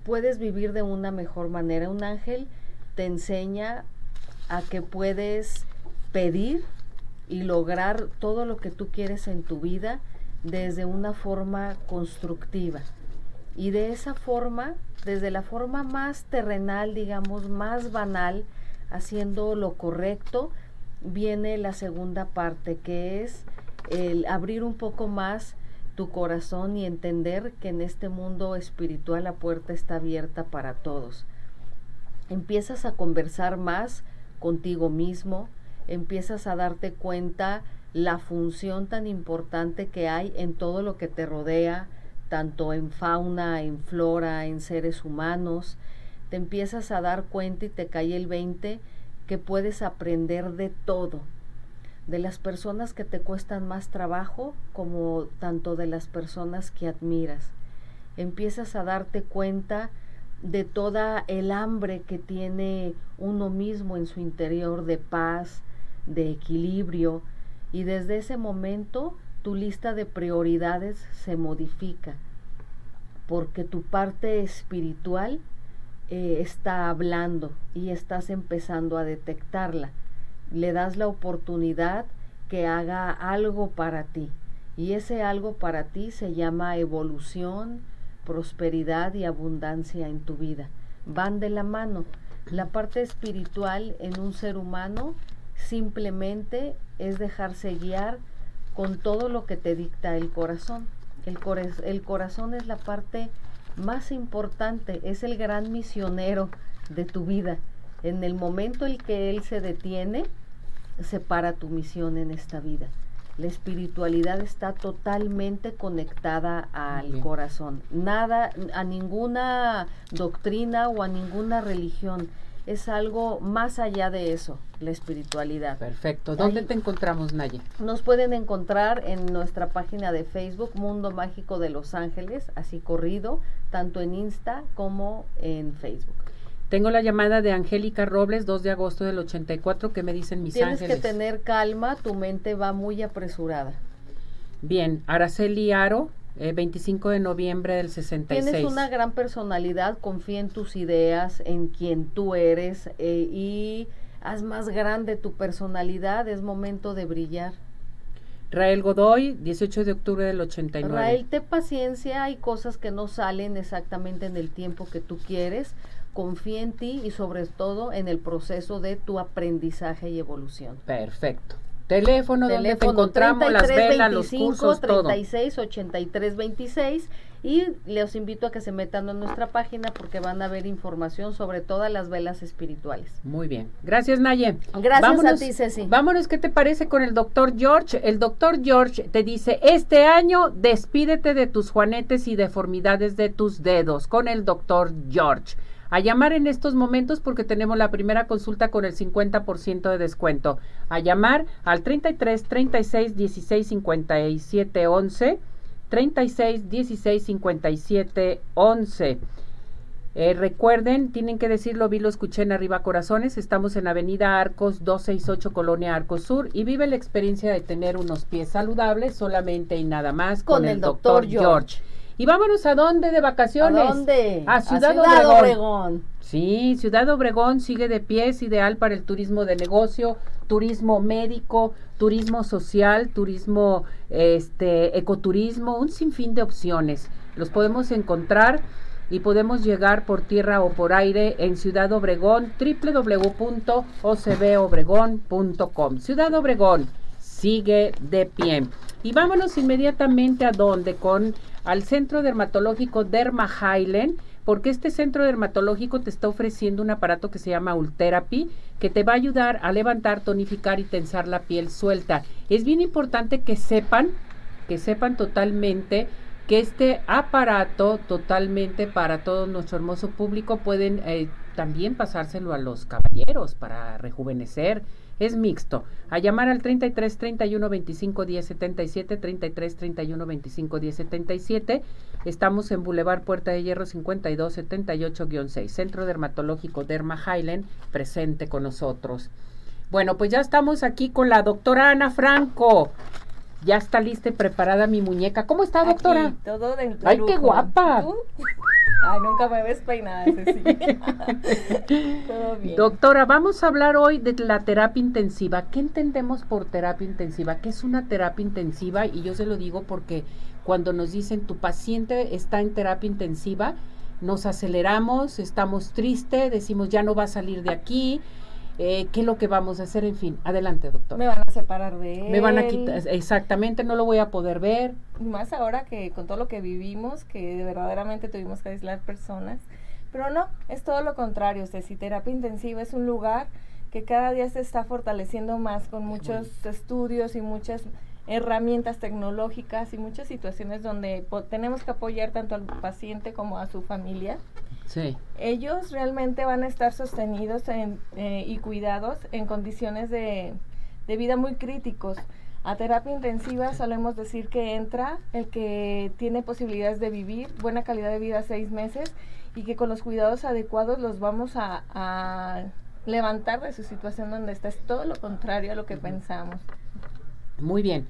puedes vivir de una mejor manera. Un ángel te enseña a que puedes pedir y lograr todo lo que tú quieres en tu vida desde una forma constructiva. Y de esa forma, desde la forma más terrenal, digamos, más banal, haciendo lo correcto, viene la segunda parte, que es el abrir un poco más tu corazón y entender que en este mundo espiritual la puerta está abierta para todos. Empiezas a conversar más contigo mismo, empiezas a darte cuenta la función tan importante que hay en todo lo que te rodea, tanto en fauna, en flora, en seres humanos. Te empiezas a dar cuenta y te cae el 20 que puedes aprender de todo, de las personas que te cuestan más trabajo como tanto de las personas que admiras. Empiezas a darte cuenta de toda el hambre que tiene uno mismo en su interior de paz, de equilibrio, y desde ese momento tu lista de prioridades se modifica, porque tu parte espiritual eh, está hablando y estás empezando a detectarla le das la oportunidad que haga algo para ti. Y ese algo para ti se llama evolución, prosperidad y abundancia en tu vida. Van de la mano. La parte espiritual en un ser humano simplemente es dejarse guiar con todo lo que te dicta el corazón. El, el corazón es la parte más importante, es el gran misionero de tu vida. En el momento en que él se detiene, separa tu misión en esta vida. La espiritualidad está totalmente conectada al corazón. Nada, a ninguna doctrina o a ninguna religión. Es algo más allá de eso, la espiritualidad. Perfecto. ¿Dónde te encontramos, Naye? Nos pueden encontrar en nuestra página de Facebook, Mundo Mágico de Los Ángeles, así corrido, tanto en Insta como en Facebook. Tengo la llamada de Angélica Robles, 2 de agosto del 84, que me dicen mis ángeles. Tienes que tener calma, tu mente va muy apresurada. Bien, Araceli Aro, 25 eh, de noviembre del 66. Tienes una gran personalidad, confía en tus ideas, en quien tú eres eh, y haz más grande tu personalidad, es momento de brillar. Rael Godoy, 18 de octubre del 89. Rael, ten paciencia, hay cosas que no salen exactamente en el tiempo que tú quieres confía en ti y sobre todo en el proceso de tu aprendizaje y evolución. Perfecto. Teléfono, donde te encontramos, las velas, los cursos, 36 83 26 y les invito a que se metan a nuestra página porque van a ver información sobre todas las velas espirituales. Muy bien. Gracias, Naye. Gracias a ti, Ceci. Vámonos, ¿qué te parece con el doctor George? El doctor George te dice, este año despídete de tus juanetes y deformidades de tus dedos con el doctor George a llamar en estos momentos porque tenemos la primera consulta con el 50% de descuento. A llamar al 33 36 16 57 11 36 16 57 11. recuerden, tienen que decirlo, vi lo escuché en Arriba Corazones, estamos en Avenida Arcos 268 Colonia Arcos Sur y vive la experiencia de tener unos pies saludables solamente y nada más con, el, doctor George. Y vámonos a dónde de vacaciones? ¿A dónde? A Ciudad, Obregón. Sí, Ciudad Obregón sigue de pie, es ideal para el turismo de negocio, turismo médico, turismo social, turismo este ecoturismo, un sinfín de opciones. Los podemos encontrar y podemos llegar por tierra o por aire en Ciudad Obregón, www.ocbobregón.com. Ciudad Obregón sigue de pie. Y vámonos inmediatamente a donde con al Centro Dermatológico Derma Highland, porque este centro dermatológico te está ofreciendo un aparato que se llama Ultherapy, que te va a ayudar a levantar, tonificar y tensar la piel suelta. Es bien importante que sepan, que sepan totalmente que este aparato totalmente para todo nuestro hermoso público pueden eh, también pasárselo a los caballeros para rejuvenecer, es mixto. A llamar al 33 31 25 10 77, 33 31 25 10 77. Estamos en Boulevard Puerta de Hierro 52 78-6, Centro Dermatológico Derma Highland, presente con nosotros. Bueno, pues ya estamos aquí con la doctora Ana Franco. Ya está lista y preparada mi muñeca. ¿Cómo está, doctora? todo dentro. ¡Ay, qué guapa! Ay, nunca me ves peinada, Todo bien. Doctora, vamos a hablar hoy de la terapia intensiva. ¿Qué entendemos por terapia intensiva? ¿Qué es una terapia intensiva? Y yo se lo digo porque cuando nos dicen tu paciente está en terapia intensiva, nos aceleramos, estamos tristes, decimos ya no va a salir de aquí, eh, qué es lo que vamos a hacer, en fin. Adelante, doctor. Me van a separar de él. Me van a quitar, exactamente, no lo voy a poder ver. Más ahora que con todo lo que vivimos, que verdaderamente tuvimos que aislar personas. Pero no, es todo lo contrario. si terapia intensiva es un lugar que cada día se está fortaleciendo más con muchos estudios y muchas herramientas tecnológicas y muchas situaciones donde tenemos que apoyar tanto al paciente como a su familia Sí. Ellos realmente van a estar sostenidos en, eh, y cuidados en condiciones de, de vida muy críticos. A terapia intensiva solemos decir que entra el que tiene posibilidades de vivir buena calidad de vida seis meses y que con los cuidados adecuados los vamos a, a levantar de su situación donde está. Es todo lo contrario a lo que pensamos. Muy bien.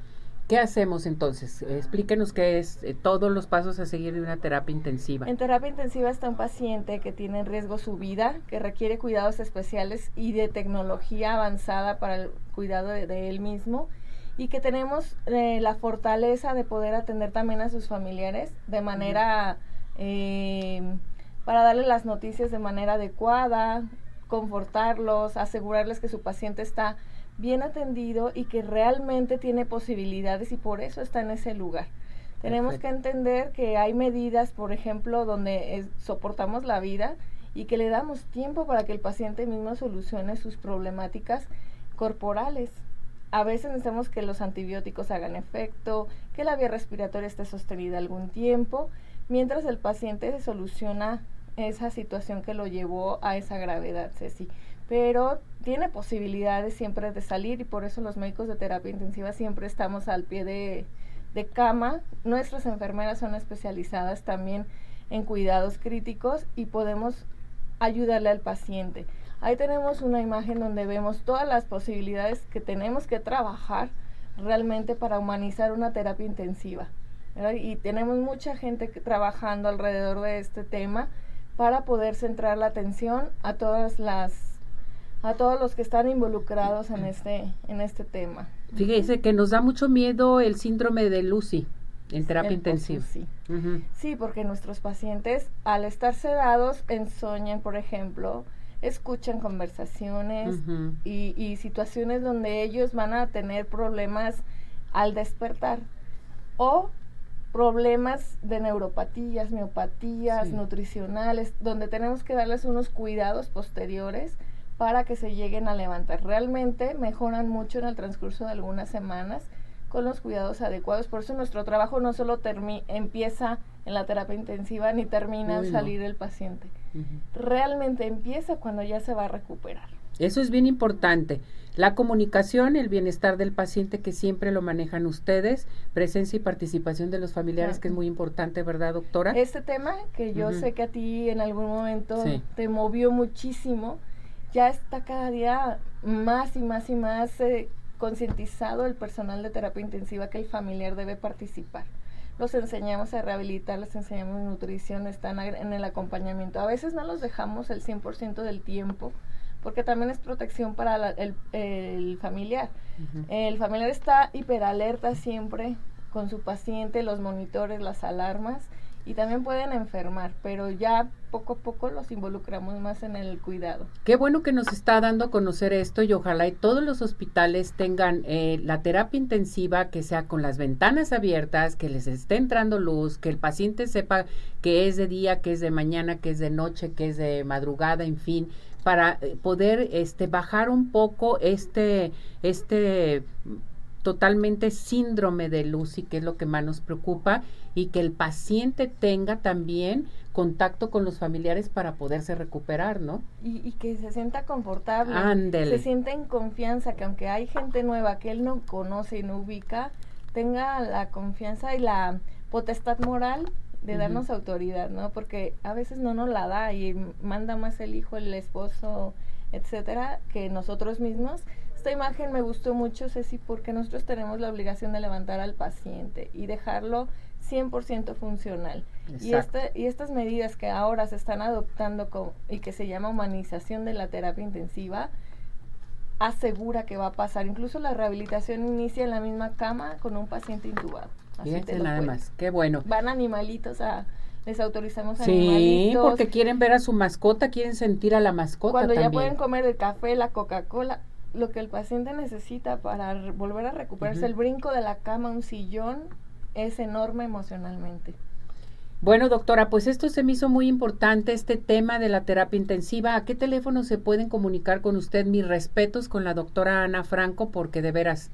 ¿Qué hacemos entonces? Explíquenos qué es eh, todos los pasos a seguir de una terapia intensiva. En terapia intensiva está un paciente que tiene en riesgo su vida, que requiere cuidados especiales y de tecnología avanzada para el cuidado de, él mismo y que tenemos eh, la fortaleza de poder atender también a sus familiares de manera em, para darle las noticias de manera adecuada, confortarlos, asegurarles que su paciente está bien atendido y que realmente tiene posibilidades y por eso está en ese lugar. Tenemos que entender que hay medidas, por ejemplo, donde soportamos la vida y que le damos tiempo para que el paciente mismo solucione sus problemáticas corporales. a veces necesitamos que los antibióticos hagan efecto, que la vía respiratoria esté sostenida algún tiempo, mientras el paciente se soluciona esa situación que lo llevó a esa gravedad, Ceci. Pero tiene posibilidades siempre de salir y por eso los médicos de terapia intensiva siempre estamos al pie de, de cama. Nuestras enfermeras son especializadas también en cuidados críticos y podemos ayudarle al paciente. Ahí tenemos una imagen donde vemos todas las posibilidades que tenemos que trabajar realmente para humanizar una terapia intensiva. Y tenemos mucha gente trabajando alrededor de este tema para poder centrar la atención a todas las a todos los que están involucrados en este en este tema. Fíjese que nos da mucho miedo el síndrome de Lucy en terapia intensiva. Sí. sí, porque nuestros pacientes al estar sedados ensoñan, por ejemplo, escuchan conversaciones y, y situaciones donde ellos van a tener problemas al despertar o problemas de neuropatías, miopatías, nutricionales, donde tenemos que darles unos cuidados posteriores para que se lleguen a levantar. Realmente mejoran mucho en el transcurso de algunas semanas con los cuidados adecuados. Por eso nuestro trabajo no solo empieza en la terapia intensiva ni termina al salir el paciente. Realmente empieza cuando ya se va a recuperar. Eso es bien importante. La comunicación, el bienestar del paciente que siempre lo manejan ustedes, presencia y participación de los familiares, que es muy importante, ¿verdad, doctora? Este tema que yo sé que a ti en algún momento te movió muchísimo, ya está cada día más y más y más eh, concientizado el personal de terapia intensiva que el familiar debe participar. Los enseñamos a rehabilitar, les enseñamos nutrición, están en el acompañamiento. A veces no los dejamos el 100% del tiempo, porque también es protección para el, familiar. El familiar está hiperalerta siempre con su paciente, los monitores, las alarmas, y también pueden enfermar, pero ya poco a poco los involucramos más en el cuidado. Qué bueno que nos está dando a conocer esto y ojalá y todos los hospitales tengan eh, la terapia intensiva que sea con las ventanas abiertas, que les esté entrando luz, que el paciente sepa que es de día, que es de mañana, que es de noche, que es de madrugada, en fin, para eh, poder este bajar un poco este este totalmente síndrome de Lucy, que es lo que más nos preocupa, y que el paciente tenga también contacto con los familiares para poderse recuperar, ¿no? Y, que se sienta confortable, Ándele. se sienta en confianza, que aunque hay gente nueva que él no conoce y no ubica, tenga la confianza y la potestad moral de darnos autoridad, ¿no? Porque a veces no nos la da y manda más el hijo, el esposo, etcétera, que nosotros mismos. Esta imagen me gustó mucho, Ceci, porque nosotros tenemos la obligación de levantar al paciente y dejarlo 100% funcional. Y, este, y estas medidas que ahora se están adoptando y que se llama humanización de la terapia intensiva, asegura que va a pasar. Incluso la rehabilitación inicia en la misma cama con un paciente intubado. Fíjense nada más, qué bueno. Van animalitos a, les autorizamos sí, animalitos. Sí, porque quieren ver a su mascota, quieren sentir a la mascota Cuando ya pueden comer el café, la Coca-Cola, lo que el paciente necesita para volver a recuperarse, el brinco de la cama, un sillón, es enorme emocionalmente. Bueno, doctora, pues esto se me hizo muy importante, este tema de la terapia intensiva. ¿A qué teléfono se pueden comunicar con usted? Mis respetos con la doctora Ana Franco, porque de veras,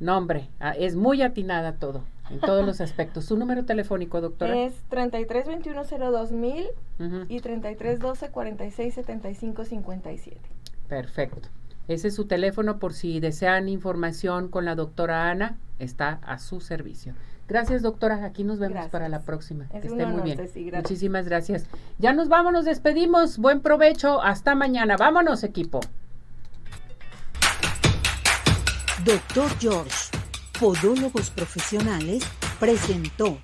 no hombre, es muy atinada todo en todos los aspectos. ¿Su número telefónico, doctora? Es 33 21 mil y 33 12 46 75 57. Perfecto. Ese es su teléfono por si desean información con la doctora Ana, está a su servicio. Gracias, doctora. Aquí nos vemos para la próxima. que esté muy bien. Muchísimas gracias. Ya nos vamos, nos despedimos. Buen provecho. Hasta mañana. Vámonos, equipo. Doctor George Podólogos Profesionales presentó